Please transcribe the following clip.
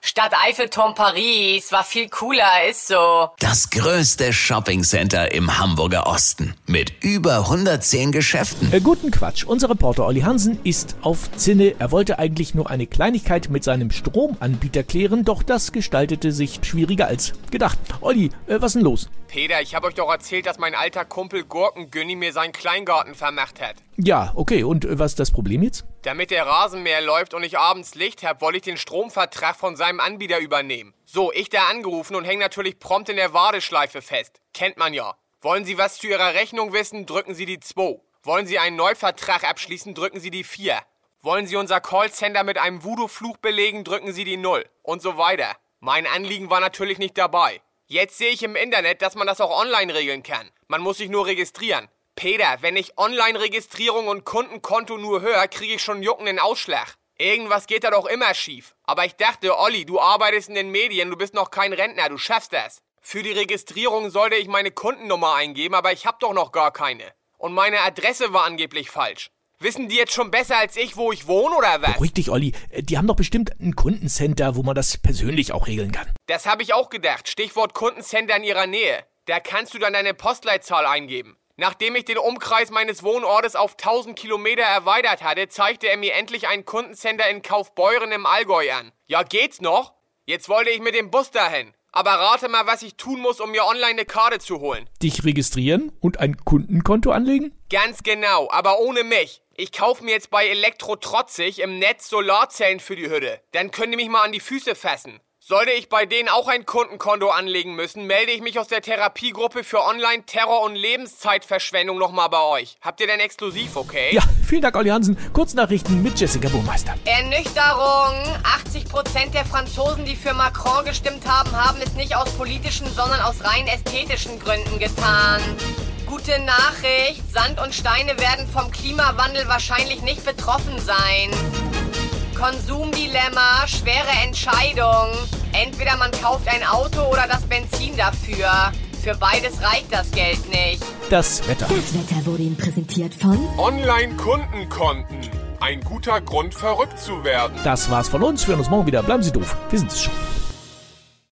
Stadt Eiffelturm Paris war viel cooler, ist so. Das größte Shoppingcenter im Hamburger Osten mit über 110 Geschäften. Äh, guten Quatsch. Unser Reporter Olli Hansen ist auf Zinne. Er wollte eigentlich nur eine Kleinigkeit mit seinem Stromanbieter klären, doch das gestaltete sich schwieriger als gedacht. Olli, äh, was ist denn los? Peter, ich habe euch doch erzählt, dass mein alter Kumpel Gurkengünni mir seinen Kleingarten vermacht hat. Ja, okay. Und äh, was ist das Problem jetzt? Damit der Rasenmäher läuft und ich abends Licht hab, wollte ich den Stromvertrag von seinem Anbieter übernehmen. So, ich da angerufen und häng natürlich prompt in der Warteschleife fest. Kennt man ja. Wollen Sie was zu Ihrer Rechnung wissen, drücken Sie die 2. Wollen Sie einen Neuvertrag abschließen, drücken Sie die 4. Wollen Sie unser Callcenter mit einem Voodoo-Fluch belegen, drücken Sie die 0. Und so weiter. Mein Anliegen war natürlich nicht dabei. Jetzt sehe ich im Internet, dass man das auch online regeln kann. Man muss sich nur registrieren. Peter, wenn ich Online-Registrierung und Kundenkonto nur höre, kriege ich schon juckenden Ausschlag. Irgendwas geht da doch immer schief. Aber ich dachte, Olli, du arbeitest in den Medien, du bist noch kein Rentner, du schaffst das. Für die Registrierung sollte ich meine Kundennummer eingeben, aber ich hab doch noch gar keine. Und meine Adresse war angeblich falsch. Wissen die jetzt schon besser als ich, wo ich wohne oder was? Beruhig dich, Olli. Äh, Die haben doch bestimmt ein Kundencenter, wo man das persönlich auch regeln kann. Das habe ich auch gedacht. Stichwort Kundencenter in ihrer Nähe. Da kannst du dann deine Postleitzahl eingeben. Nachdem ich den Umkreis meines Wohnortes auf 1000 Kilometer erweitert hatte, zeigte er mir endlich ein Kundencenter in Kaufbeuren im Allgäu an. Ja, geht's noch? Jetzt wollte ich mit dem Bus dahin. Aber rate mal, was ich tun muss, um mir online eine Karte zu holen. Dich registrieren und ein Kundenkonto anlegen? Ganz genau, aber ohne mich. Ich kaufe mir jetzt bei Elektro Trotzig im Netz Solarzellen für die Hütte. Dann können die mich mal an die Füße fassen. Sollte ich bei denen auch ein Kundenkonto anlegen müssen, melde ich mich aus der Therapiegruppe für Online-Terror und Lebenszeitverschwendung nochmal bei euch. Habt ihr denn exklusiv, okay? Ja, vielen Dank, Olli Hansen. Kurznachrichten mit Jessica Burmeister. Ernüchterung. 80% der Franzosen, die für Macron gestimmt haben, haben es nicht aus politischen, sondern aus rein ästhetischen Gründen getan. Gute Nachricht. Sand und Steine werden vom Klimawandel wahrscheinlich nicht betroffen sein. Konsumdilemma, schwere Entscheidung. Entweder man kauft ein Auto oder das Benzin dafür. Für beides reicht das Geld nicht. Das Wetter. Das Wetter wurde Ihnen präsentiert von Online-Kundenkonten. Ein guter Grund, verrückt zu werden. Das war's von uns. Wir hören uns morgen wieder. Bleiben Sie doof. Wir sind es schon.